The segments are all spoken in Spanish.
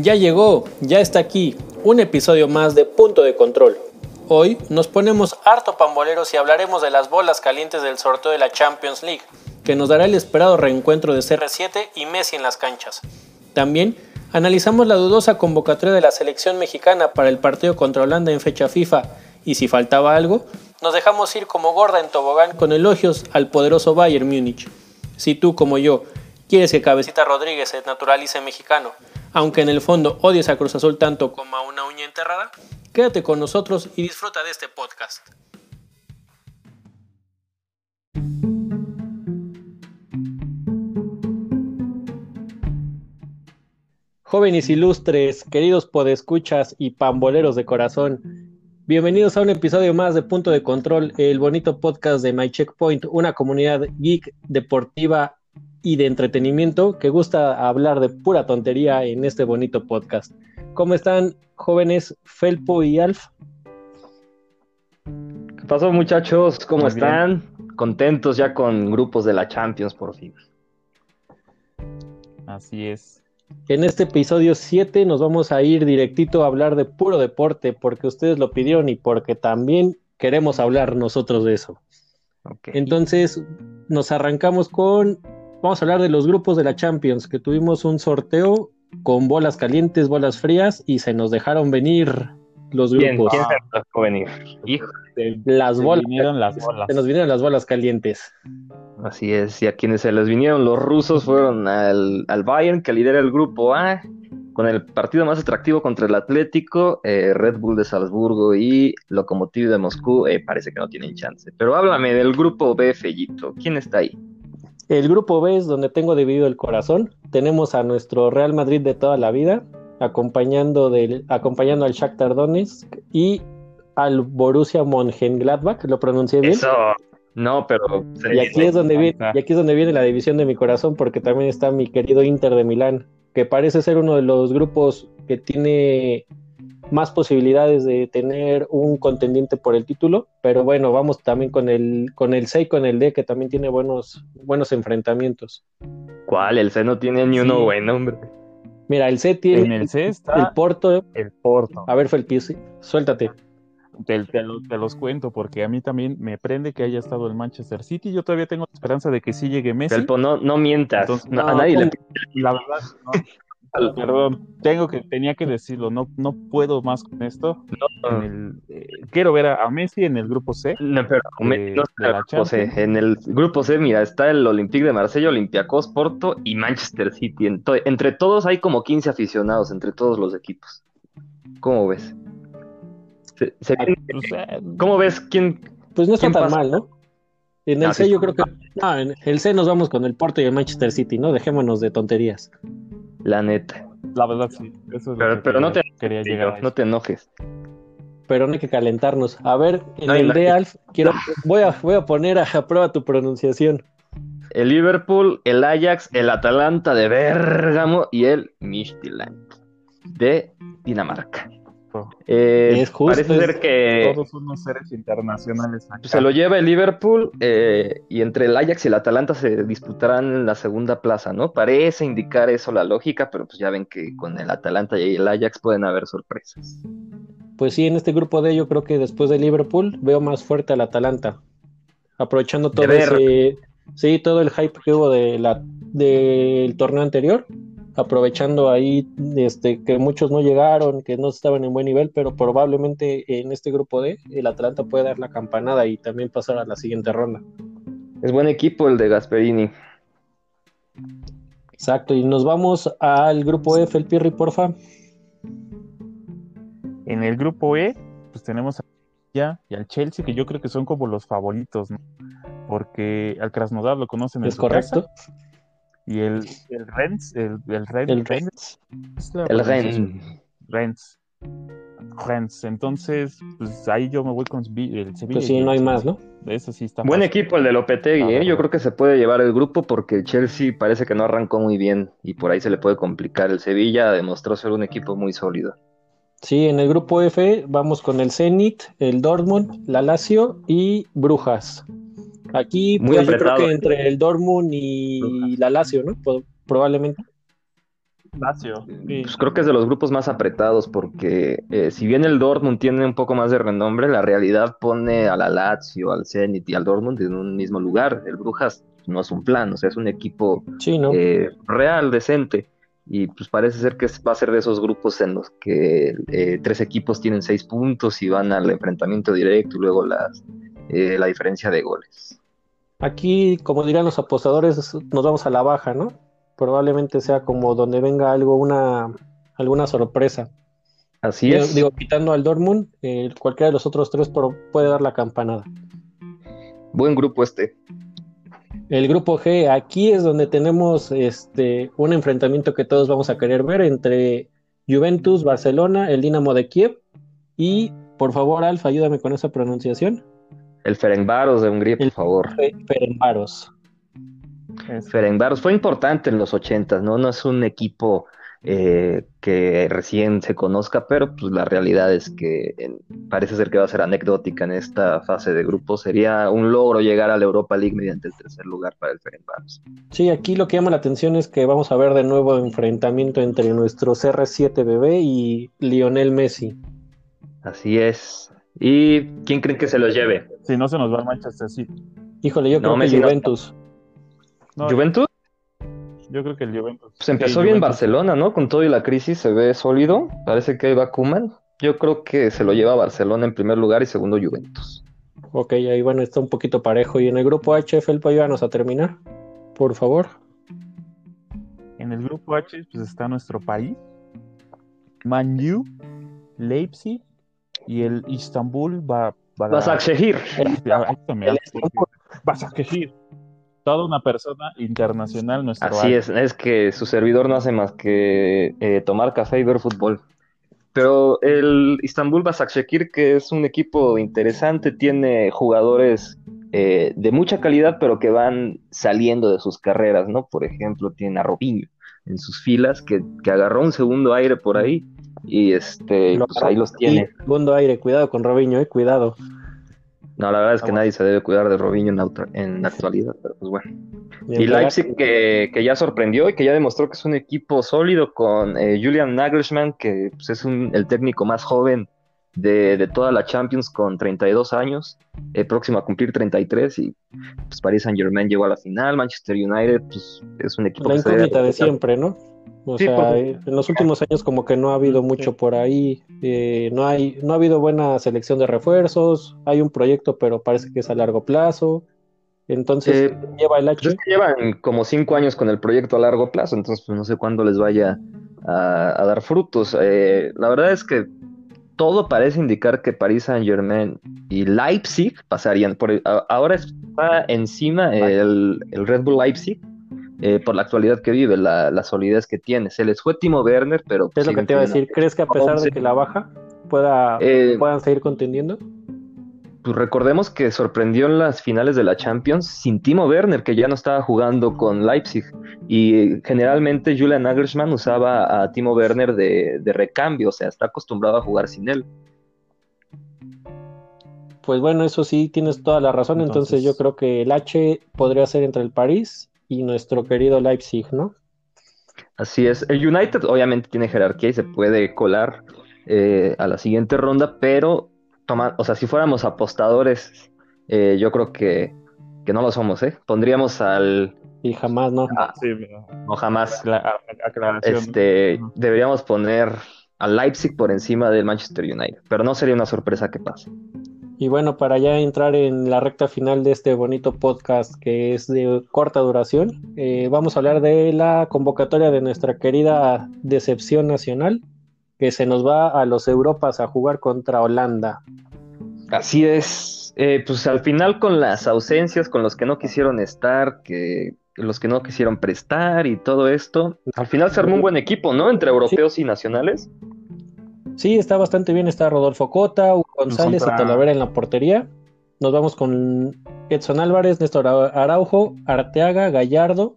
Ya llegó, ya está aquí, un episodio más de Punto de Control. Hoy nos ponemos harto pamboleros y hablaremos de las bolas calientes del sorteo de la Champions League, que nos dará el esperado reencuentro de CR7 y Messi en las canchas. También analizamos la dudosa convocatoria de la selección mexicana para el partido contra Holanda en fecha FIFA y si faltaba algo, nos dejamos ir como gorda en tobogán con elogios al poderoso Bayern Múnich. Si tú como yo quieres que Cabecita Rodríguez se naturalice mexicano aunque en el fondo odies a Cruz Azul tanto como a una uña enterrada, quédate con nosotros y disfruta de este podcast. Jóvenes ilustres, queridos podescuchas y pamboleros de corazón, bienvenidos a un episodio más de Punto de Control, el bonito podcast de My Checkpoint, una comunidad geek deportiva y de entretenimiento que gusta hablar de pura tontería en este bonito podcast. ¿Cómo están jóvenes Felpo y Alf? ¿Qué pasó muchachos? ¿Cómo están? Contentos ya con grupos de la Champions por fin. Así es. En este episodio 7 nos vamos a ir directito a hablar de puro deporte porque ustedes lo pidieron y porque también queremos hablar nosotros de eso. Entonces nos arrancamos con Vamos a hablar de los grupos de la Champions, que tuvimos un sorteo con bolas calientes, bolas frías, y se nos dejaron venir los grupos. ¿Quién, se nos dejó venir? las bolas. Se nos vinieron las bolas calientes. Así es, y a quienes se les vinieron los rusos fueron al, Bayern, que lidera el grupo A, con el partido más atractivo contra el Atlético, eh, Red Bull de Salzburgo y Lokomotiv de Moscú, eh, parece que no tienen chance. Pero háblame del grupo B, Fellito. ¿Quién está ahí? El grupo B es donde tengo dividido el corazón. Tenemos a nuestro Real Madrid de toda la vida, acompañando, del, acompañando al Shakhtar Donetsk y al Borussia Mönchengladbach. ¿Lo pronuncié bien? Eso. No, pero... Y aquí, es donde viene, y aquí es donde viene la división de mi corazón, porque también está mi querido Inter de Milán, que parece ser uno de los grupos que tiene más posibilidades de tener un contendiente por el título, pero bueno, vamos también con el con el C y con el D que también tiene buenos buenos enfrentamientos. ¿Cuál? El C no tiene ni uno bueno, hombre. Mira, el C tiene en el C está el Porto. El Porto. A ver, Felpi, suéltate. Te, te, los cuento porque a mí también me prende que haya estado el Manchester City. Yo todavía tengo esperanza de que sí llegue Messi. Felpo, no, no mientas. a nadie le... La verdad, no. Perdón, tengo que, tenía que decirlo, no, no puedo más con esto. Eh, quiero ver a, Messi en el grupo C. No, pero En el grupo C, mira, está el Olympique de Marsella, Olympiacos, Porto y Manchester City. entre todos hay como 15 aficionados, entre todos los equipos. ¿Cómo ves? Ah, pues, ¿Cómo ves quién? Pues no está tan mal, ¿no? En el C yo creo que... No, en el C nos vamos con el Porto y el Manchester City, ¿no? Dejémonos de tonterías. La neta. La verdad, sí. pero, no, te, quería llegar no te enojes. Pero no hay que calentarnos. A ver, en el de Alf, quiero, voy, a, voy a poner a prueba tu pronunciación. El Liverpool, el Ajax, el Atalanta de Bérgamo y el Midtjylland de Dinamarca. Eh, es justo. Parece ser que. Todos unos seres internacionales. Se lo lleva el Liverpool eh, y entre el Ajax y el Atalanta se disputarán la segunda plaza, ¿no? Parece indicar eso la lógica, pero pues ya ven que con el Atalanta y el Ajax pueden haber sorpresas. Pues sí, en este grupo de yo creo que después de Liverpool veo más fuerte al Atalanta. Aprovechando todo ese. Sí, todo el hype que hubo de la, del torneo anterior aprovechando ahí este, que muchos no llegaron, que no estaban en buen nivel, pero probablemente en este grupo D el Atlanta puede dar la campanada y también pasar a la siguiente ronda. Es buen equipo el de Gasperini. Exacto, y nos vamos al grupo F, el Pirri, porfa. En el grupo E, pues tenemos a ya y al Chelsea, que yo creo que son como los favoritos, ¿no? Porque al Krasnodar lo conocen en Es correcto. Y el, el Renz, el, el, Renz, el Renz. El Renz. Renz. Renz. Entonces, pues ahí yo me voy con el Sevilla. Pues sí, no hay más, ¿no? Eso sí está Buen equipo el de Lopetegui, ¿eh? Yo creo que se puede llevar el grupo porque el Chelsea parece que no arrancó muy bien y por ahí se le puede complicar. El Sevilla demostró ser un equipo muy sólido. Sí, en el grupo F vamos con el Zenit, el Dortmund, la Lazio y Brujas. Aquí, pues, yo creo que entre el Dortmund y la Lazio, ¿no? Probablemente. Lazio. sí. Pues creo que es de los grupos más apretados porque eh, si bien el Dortmund tiene un poco más de renombre, la realidad pone a la Lazio, al Zenit y al Dortmund en un mismo lugar. El Brujas no es un plan, o sea, es un equipo Sí, ¿no? eh, real, decente. Y pues parece ser que va a ser de esos grupos en los que eh, tres equipos tienen seis puntos y van al enfrentamiento directo y luego las, eh, la diferencia de goles. Aquí, como dirán los apostadores, nos vamos a la baja, ¿no? Probablemente sea como donde venga algo, una, alguna sorpresa. Así es. digo, quitando al Dortmund, eh, cualquiera de los otros tres puede dar la campanada. Buen grupo este. El grupo G, aquí es donde tenemos este, un enfrentamiento que todos vamos a querer ver entre Juventus, Barcelona, el Dinamo de Kiev y, por favor, Alfa, ayúdame con esa pronunciación. El Ferencváros de Hungría, por El- favor. Fe- Ferencváros. Es- Ferencváros fue importante en los ochentas, ¿no? No es un equipo eh, que recién se conozca, pero pues la realidad es que en- parece ser que va a ser anecdótica en esta fase de grupo. Sería un logro llegar a la Europa League mediante el tercer lugar para el Ferencváros. Sí, aquí lo que llama la atención es que vamos a ver de nuevo enfrentamiento entre nuestro CR7 bebé y Lionel Messi. Así es. ¿Y quién creen que se los lleve? Si no se nos va el Manchester City. Híjole, yo No, creo que no. Juventus. No, ¿Juventus? Yo creo que el Juventus. Pues empezó Sí, bien Juventus. Barcelona, ¿no? Con todo y la crisis se ve sólido. Parece que ahí va Koeman. Yo creo que se lo lleva Barcelona en primer lugar y segundo Juventus. Ok, ahí bueno, está un poquito parejo. Y en el grupo H, Felpo, ayúdanos a terminar, por favor. En el grupo H pues está nuestro país, Man U, Leipzig y el Istanbul va para. Başakşehir. Toda una persona internacional nuestro Así es, es que su servidor no hace más que eh, tomar café y ver fútbol. Pero el Istanbul Başakşehir, que es un equipo interesante, tiene jugadores eh, de mucha calidad, pero que van saliendo de sus carreras, ¿no? Por ejemplo, tiene a Robinho en sus filas, que, que agarró un segundo aire por ahí, y este, Lo pues ahí los tiene. segundo aire, cuidado con Robinho, eh, cuidado. No, la verdad es que Vamos. nadie se debe cuidar de Robinho en, auto- en la actualidad, pero pues bueno. Y Leipzig que, que ya sorprendió y que ya demostró que es un equipo sólido con eh, Julian Nagelsmann, que pues, es un- el técnico más joven de, de toda la Champions con 32 años, eh, próximo a cumplir 33 y pues Paris Saint Germain llegó a la final, Manchester United pues es un equipo La incógnita de siempre, ¿no? O Sí, sea, en los últimos años como que no ha habido mucho por ahí, eh, no hay, no ha habido buena selección de refuerzos, hay un proyecto, pero parece que es a largo plazo. Entonces, Eh, lleva el Pues H. llevan como cinco años con el proyecto a largo plazo, entonces pues no sé cuándo les vaya a, a dar frutos. Eh, la verdad es que todo parece indicar que Paris Saint Germain y Leipzig pasarían. Por, a- ahora está encima el, el Red Bull Leipzig eh, por la actualidad que vive, la, la solidez que tiene. Se les fue Timo Werner, pero Es lo que te iba a decir. ¿Crees que a pesar de que la baja pueda, Eh, puedan seguir contendiendo? Pues recordemos que sorprendió en las finales de la Champions sin Timo Werner, que ya no estaba jugando con Leipzig. Y generalmente Julian Nagelsmann usaba a Timo Werner de, de recambio, o sea, está acostumbrado a jugar sin él. Pues bueno, eso sí, tienes toda la razón. Entonces, Entonces- yo creo que el H podría ser entre el París y nuestro querido Leipzig, ¿no? Así es. El United obviamente tiene jerarquía y se puede colar eh, a la siguiente ronda, pero toma, o sea, si fuéramos apostadores, eh, yo creo que, que no lo somos, ¿eh? Pondríamos al, Y jamás, ¿no? Ah, Sí, pero- no jamás, acla- a- aclaración. este, deberíamos poner al Leipzig por encima del Manchester United, pero no sería una sorpresa que pase. Y bueno, para ya entrar en la recta final de este bonito podcast que es de corta duración, eh, vamos a hablar de la convocatoria de nuestra querida decepción nacional, que se nos va a los Europas a jugar contra Holanda. Así es, eh, pues al final con las ausencias, con los que no quisieron estar, que los que no quisieron prestar y todo esto, al final se armó un buen equipo, ¿no? Entre europeos y nacionales. Sí, está bastante bien, está Rodolfo Cota, Hugo González contra- y Talavera en la portería. Nos vamos con Edson Álvarez, Néstor Ara- Araujo, Arteaga, Gallardo,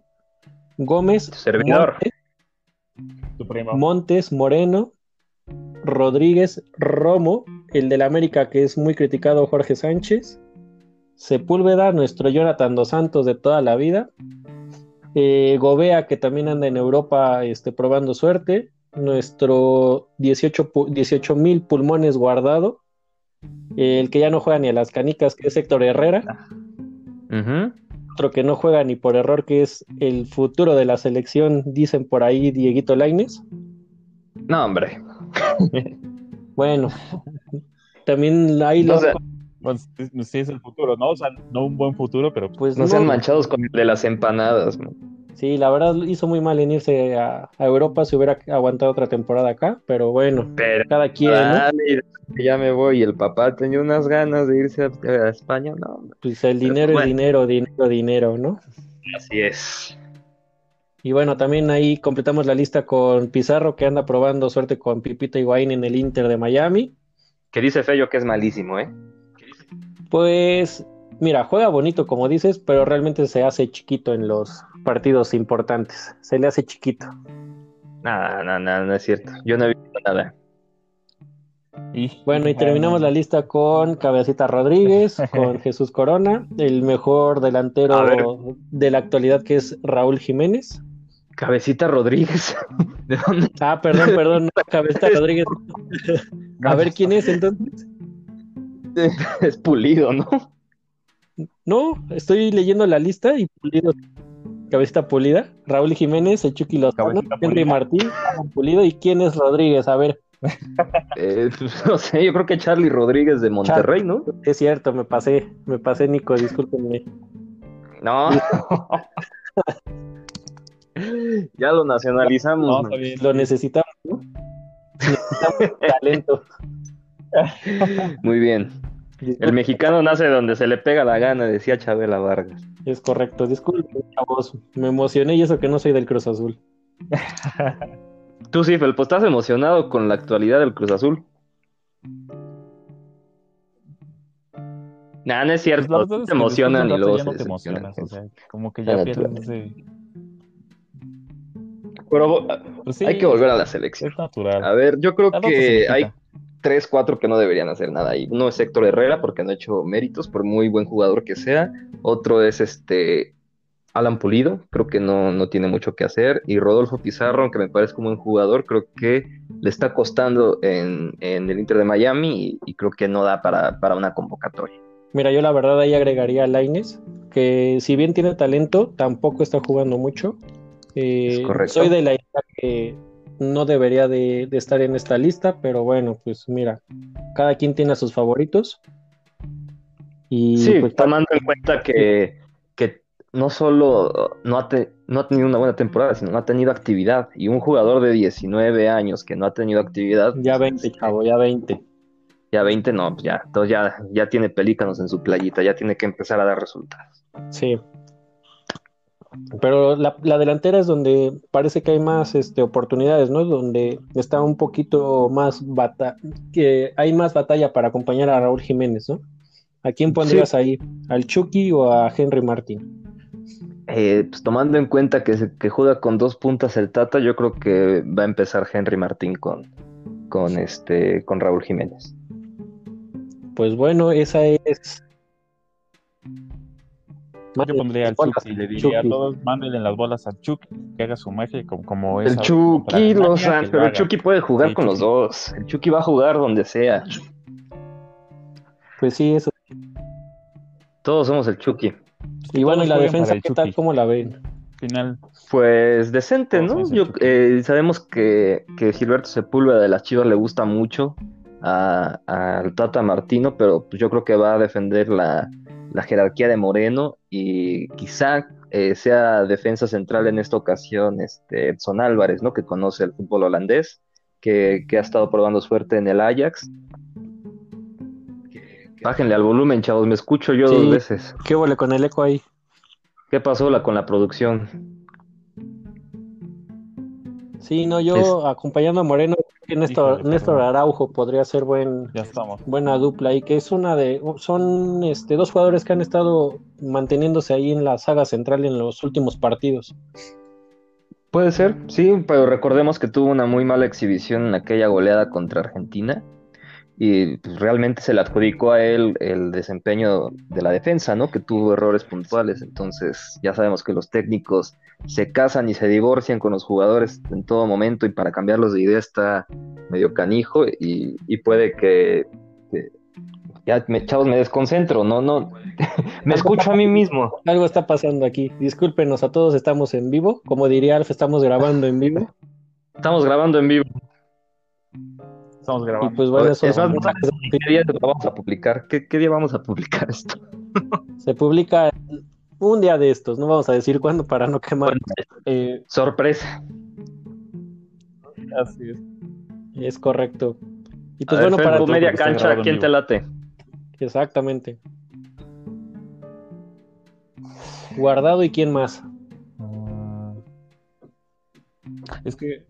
Gómez, servidor. Montes, Tu primo. Montes, Moreno, Rodríguez, Romo, el del América que es muy criticado Jorge Sánchez, Sepúlveda, nuestro Jonathan Dos Santos de toda la vida, Eh, Gobea, que también anda en Europa este, probando suerte. Nuestro 18 mil pulmones guardado. El que ya no juega ni a las canicas, que es Héctor Herrera. Otro que no juega ni por error, que es el futuro de la selección, dicen por ahí Dieguito Laines. No, hombre. Bueno, también ahí No, lo- o sea, Bueno, sí, sí es el futuro, ¿no? O sea, no un buen futuro, pero pues no no, sean manchados con el de las empanadas. man. Sí, la verdad hizo muy mal en irse a, a Europa, si hubiera aguantado otra temporada acá, pero bueno, Pero cada quien, ya me voy. Y el papá tenía unas ganas de irse a, a España. No. Pues el dinero bueno. es dinero, dinero, dinero, ¿no? así es. Y bueno, también ahí completamos la lista con Pizarro, que anda probando suerte con Pipita Higuaín en el Inter de Miami. Que dice Fello que es malísimo, ¿eh? Pues, mira, juega bonito como dices, pero realmente se hace chiquito en los partidos importantes. Se le hace chiquito. Nada, nada, nada, no es cierto. Yo no he visto nada. Y, Bueno, y terminamos la lista con Cabecita Rodríguez, con Jesús Corona, el mejor delantero de la actualidad que es Raúl Jiménez. Cabecita Rodríguez. ¿De dónde? Ah, perdón, perdón, no, Cabecita Rodríguez. A ver quién es entonces. Es pulido, ¿no? No, estoy leyendo la lista y Pulido, Cabecita Pulida, Raúl Jiménez, el Chucky Lozano, Henry Pulida. Martín, Alan Pulido y quién es Rodríguez. A ver, Eh, pues, no sé, yo creo que Charlie Rodríguez de Monterrey, ¿no? es cierto, me pasé, me pasé, Nico, discúlpenme. No. ya lo nacionalizamos. No. Lo necesitamos, ¿no? Necesitamos talento. Muy bien. El mexicano nace donde se le pega la gana, decía Chabela Vargas. Es correcto, disculpen, chavos, me emocioné y eso que no soy del Cruz Azul. Tú sí, Felpo, ¿estás emocionado con la actualidad del Cruz Azul? Nah, no es Pues cierto. verdad es te emocionan y luego ya se no te emocionas, o sea, como que La ya pierden ese... Pero Pues sí, hay que volver a la selección. Es natural. A ver, yo creo que hay. Tres, cuatro que no deberían hacer nada ahí. Uno es Héctor Herrera porque no ha hecho méritos, por muy buen jugador que sea. Otro es este Alan Pulido, creo que no, no tiene mucho que hacer. Y Rodolfo Pizarro, aunque me parece un buen jugador, creo que le está costando en, en el Inter de Miami y, y creo que no da para, para una convocatoria. Mira, yo la verdad ahí agregaría a Laines, que si bien tiene talento, tampoco está jugando mucho. Eh, Es correcto. soy de la idea que no debería de, de estar en esta lista, pero bueno, pues mira, cada quien tiene a sus favoritos. Y Sí, pues, tomando en cuenta que, que no solo no ha, te- no ha tenido una buena temporada, sino no ha tenido actividad. Y un jugador de 19 años que no ha tenido actividad, ya 20, chavo, ya 20. ya 20 no, pues ya, entonces ya, ya tiene pelícanos en su playita, ya tiene que empezar a dar resultados. Sí. Pero la, la delantera es donde parece que hay más este, oportunidades, ¿no? Donde está un poquito más bata que hay más batalla para acompañar a Raúl Jiménez, ¿no? ¿A quién pondrías ahí? ¿Al Chucky o a Henry Martín? Eh, pues tomando en cuenta que, se- que juega con dos puntas el Tata, yo creo que va a empezar Henry Martín con, con, este, con Raúl Jiménez. Pues bueno, esa es. Yo pondría al Chucky, le diría a Chucky. todos, mándenle las bolas al Chucky, que haga su magia como, como El esa contra Chucky, Alemania, Lozano, que lo pero el. Chucky puede jugar Sí, con los dos. El Chucky va a jugar donde sea. Pues sí, eso. Todos somos el Chucky. Y bueno, ¿y la defensa el qué tal? ¿Cómo la ven? Final, Pues decente, ¿no? el Yo, eh, sabemos que, que Gilberto Sepúlveda de las Chivas le gusta mucho a- al Tata Martino, pero pues yo creo que va a defender la, la jerarquía de Moreno y quizá eh, sea defensa central en esta ocasión este Edson Álvarez, ¿no? Que conoce el fútbol holandés, que, que ha estado probando suerte en el Ajax. Bájenle al volumen, chavos, me escucho yo Sí. dos veces. ¿Qué huele con el eco ahí? ¿Qué pasó la, con la producción? Sí, no, yo Es- acompañando a Moreno, que Néstor, Híjole, Néstor. Araujo podría ser buen, ya estamos. buena dupla y que es una de son este dos jugadores que han estado manteniéndose ahí en la saga central en los últimos partidos. Puede ser, sí, pero recordemos que tuvo una muy mala exhibición en aquella goleada contra Argentina y pues, realmente se le adjudicó a él el desempeño de la defensa, ¿no? Que tuvo errores puntuales. Entonces, ya sabemos que los técnicos se casan y se divorcian con los jugadores en todo momento y para cambiarlos de idea está medio canijo y, puede que, ya me, chavos me desconcentro, no, no, me escucho a mí mismo. Algo está pasando aquí. Discúlpenos a todos, estamos en vivo. Como diría Alf, estamos grabando en vivo. Estamos grabando en vivo. Estamos grabando. Y pues bueno, eso ¿Qué día vamos a publicar? ¿Qué, día vamos a publicar esto? Se publica un día de estos, no vamos a decir cuándo para no quemar. Eh, sorpresa. Así es. Es correcto. Y pues bueno, para media cancha, ¿quién te late? Exactamente. Guardado y quién más. Ah, es que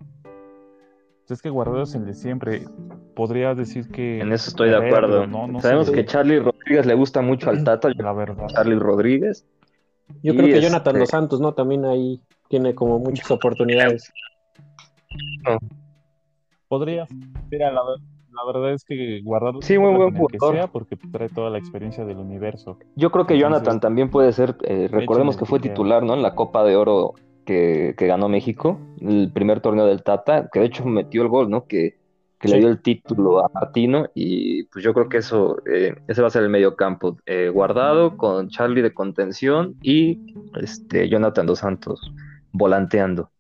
es que Guardado es el de siempre. Podría decir que. En eso estoy de acuerdo. Sabemos que Charlie Rodríguez le gusta mucho al Tata. La verdad. Charlie Rodríguez. Yo creo que Jonathan Dos este Santos, ¿no? También ahí tiene como muchas oportunidades. Podría. Mira, la, verdad es que Guardado. Sí, muy buen jugador. Sea porque trae toda la experiencia del universo. Yo creo que Jonathan también puede ser. Eh, recordemos que fue titular, ¿no? En la Copa de Oro que, ganó México, el primer torneo del Tata, que de hecho metió el gol, ¿no? Que, le dio el título a Martino y pues yo creo que eso, eh, ese va a ser el medio campo, eh, guardado con Charlie de contención y este Jonathan Dos Santos volanteando.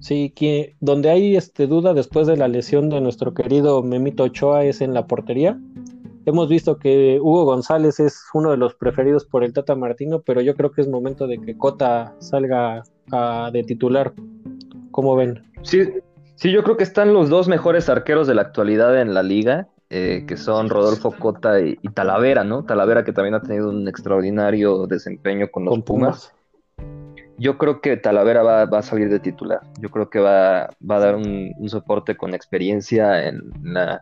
Sí, que donde hay este duda después de la lesión de nuestro querido Memito Ochoa es en la portería. Hemos visto que Hugo González es uno de los preferidos por el Tata Martino, pero yo creo que es momento de que Cota salga de titular. ¿Cómo ven? Sí, sí, yo creo que están los dos mejores arqueros de la actualidad en la liga, eh, que son Rodolfo Cota y, Talavera, ¿no? Talavera que también ha tenido un extraordinario desempeño con los Pumas. Yo creo que Talavera va, a salir de titular. Yo creo que va, a dar un, un soporte con experiencia en la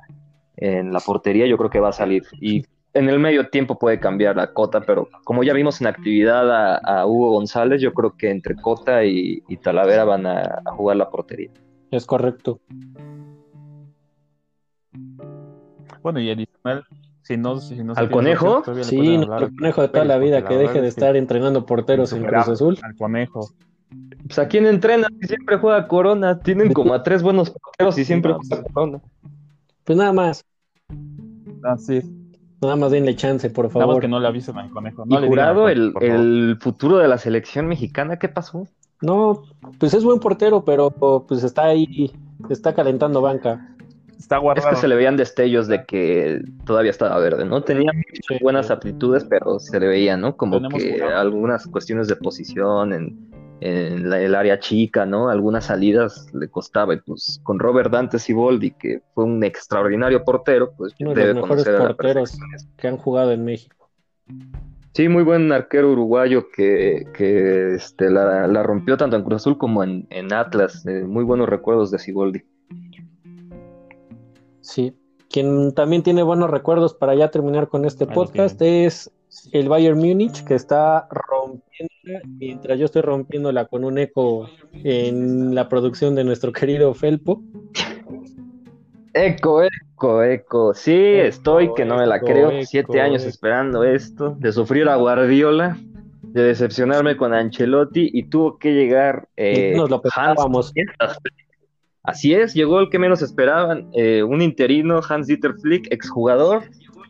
en la portería, yo creo que va a salir. Y en el medio tiempo puede cambiar la Cota, pero como ya vimos en actividad a, Hugo González, yo creo que entre Cota y, Talavera van a, jugar la portería. Es correcto. Bueno, y adicional, si no, ¿Al conejo? sí, el conejo de toda la vida, que deje de estar entrenando porteros en Cruz Azul. Al conejo. Pues a quién entrena si siempre juega Corona, tienen como a tres buenos porteros y siempre juega Corona. Pues nada más. Así Nada más denle chance, por favor. Nada que no le avisen al conejo. No ¿Y jurado el, el, futuro de la selección mexicana? ¿Qué pasó? No, pues es buen portero, pero pues está ahí, está calentando banca. Está guardado. Es que se le veían destellos de que todavía estaba verde, ¿no? Tenía buenas aptitudes, pero se le veía, ¿no? Como que algunas cuestiones de posición en en el área chica, ¿no? Algunas salidas le costaba, y pues con Robert Dante Siboldi, que fue un extraordinario portero, pues Uno de los mejores porteros que han jugado en México. Sí, muy buen arquero uruguayo que, que este, la, rompió tanto en Cruz Azul como en, Atlas. Eh, muy buenos recuerdos de Siboldi. Sí, quien también tiene buenos recuerdos para ya terminar con este podcast es el Bayern Múnich, que está rompiendo, mientras yo estoy rompiéndola con un eco en la producción de nuestro querido Felpo. Eco, eco, eco. Sí, estoy que no me la creo. Siete años esperando esto, de sufrir a Guardiola, de decepcionarme con Ancelotti y tuvo que llegar. Eh, Nos lo pensábamos. Así es, llegó el que menos esperaban, eh, un interino, Hans Dieter Flick, exjugador,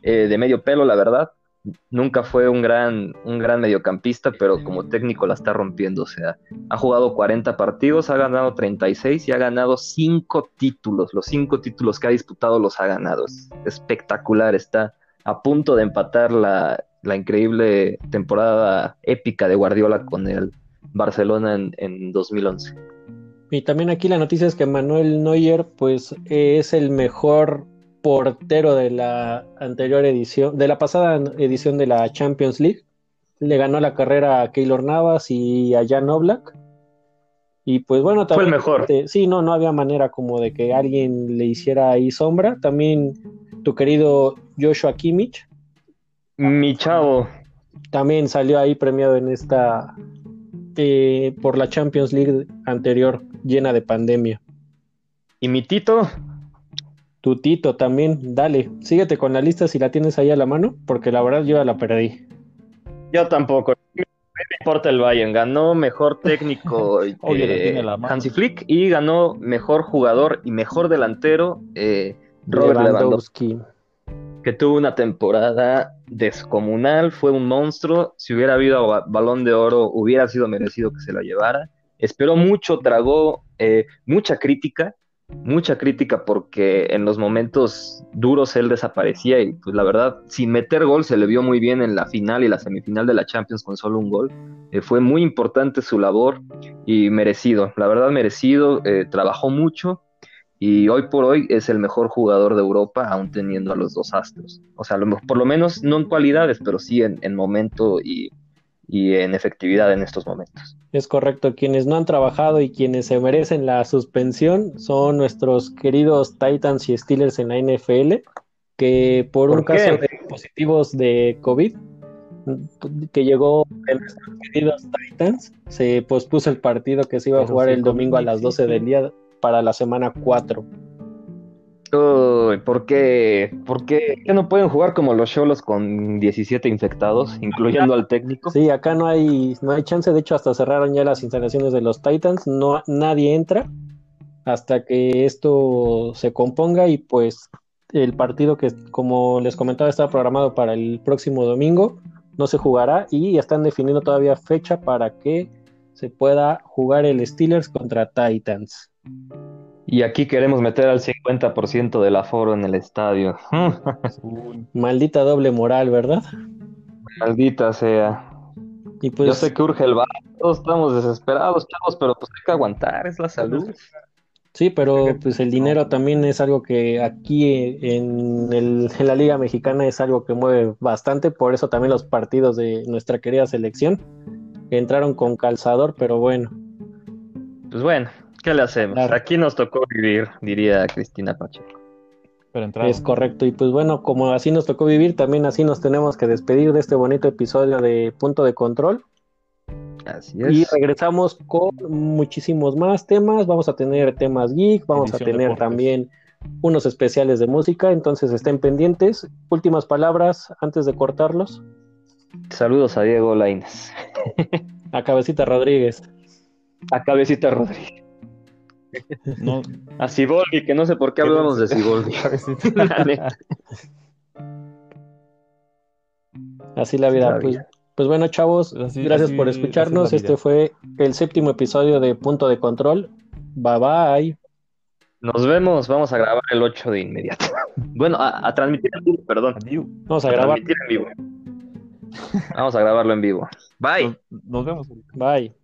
eh, de medio pelo, la verdad, nunca fue un gran, un gran mediocampista, pero como técnico la está rompiendo. O sea, ha jugado 40 partidos, ha ganado 36 y ha ganado 5 títulos. Los 5 títulos que ha disputado los ha ganado. Es espectacular, está a punto de empatar la, increíble temporada épica de Guardiola con el Barcelona en, en 2011. Y también aquí la noticia es que Manuel Neuer pues es el mejor portero de la anterior edición, de la pasada edición de la Champions League. Le ganó la carrera a Keylor Navas y a Jan Oblak. Y pues bueno, también. Fue el mejor. Este, sí, no, no había manera como de que alguien le hiciera ahí sombra. También tu querido Joshua Kimmich. Mi chavo. También salió ahí premiado en esta. Eh, por la Champions League anterior, llena de pandemia. ¿Y mi Tito? Tutito también, dale, síguete con la lista si la tienes ahí a la mano, porque la verdad yo ya la perdí. Yo tampoco. Me importa el Bayern. Ganó mejor técnico eh, la. Hansi Flick y ganó mejor jugador y mejor delantero eh, Robert Lewandowski, Lewandowski. que tuvo una temporada descomunal, fue un monstruo. Si hubiera habido ba- balón de oro, hubiera sido merecido que se lo llevara. Esperó mucho, tragó eh, mucha crítica, mucha crítica porque en los momentos duros él desaparecía y pues la verdad, sin meter gol se le vio muy bien en la final y la semifinal de la Champions con solo un gol. Eh, fue muy importante su labor y merecido, la verdad merecido, eh, trabajó mucho y hoy por hoy es el mejor jugador de Europa aún teniendo a los dos astros. O sea, por lo menos no en cualidades, pero sí en, en momento y, y en efectividad en estos momentos. Es correcto, quienes no han trabajado y quienes se merecen la suspensión son nuestros queridos Titans y Steelers en la NFL, que por, ¿Por un qué? caso de positivos de COVID que llegó en nuestros queridos Titans, se pospuso el partido que se iba a Pero jugar el domingo a las sí, 12 sí. del día para la semana 4. Uy, ¿por qué? ¿Por qué? ¿Qué no pueden jugar como los Cholos con 17 infectados, incluyendo al técnico? Sí, acá no hay, no hay chance, de hecho hasta cerraron ya las instalaciones de los Titans, no, nadie entra hasta que esto se componga y pues el partido que como les comentaba está programado para el próximo domingo, no se jugará y están definiendo todavía fecha para que se pueda jugar el Steelers contra Titans. Y aquí queremos meter al 50% del aforo en el estadio. Maldita doble moral, ¿verdad? Maldita sea. Y pues Yo sé que urge el bar, todos estamos desesperados, chavos, pero pues hay que aguantar, es la salud. Sí, pero pues el dinero también es algo que aquí en, el- en la Liga Mexicana es algo que mueve bastante, por eso también los partidos de nuestra querida selección entraron con calzador, pero bueno, Pues bueno, ¿qué le hacemos? Claro. Aquí nos tocó vivir, diría Cristina Pacheco. pero es correcto. Y pues bueno, como así nos tocó vivir, también así nos tenemos que despedir de este bonito episodio de Punto de Control. Así Y es. regresamos con muchísimos más temas. Vamos a tener temas geek, vamos a tener deportes. también unos especiales de música, entonces estén pendientes. Últimas palabras antes de cortarlos. Saludos a Diego Lainez. A Cabecita Rodríguez. A Cabecita Rodríguez. No, A Siboldi, que no sé por qué hablamos de Siboldi. Así la vida. La Pues, vida. pues bueno, chavos, Así- gracias así- por escucharnos. Este fue el séptimo episodio de Punto de Control. Bye bye. Nos vemos, vamos a grabar el 8 de inmediato. Bueno, a, a transmitir en vivo, perdón. Vamos a A grabar. transmitir en vivo. Vamos a grabarlo en vivo. Bye. Nos, nos vemos. Bye.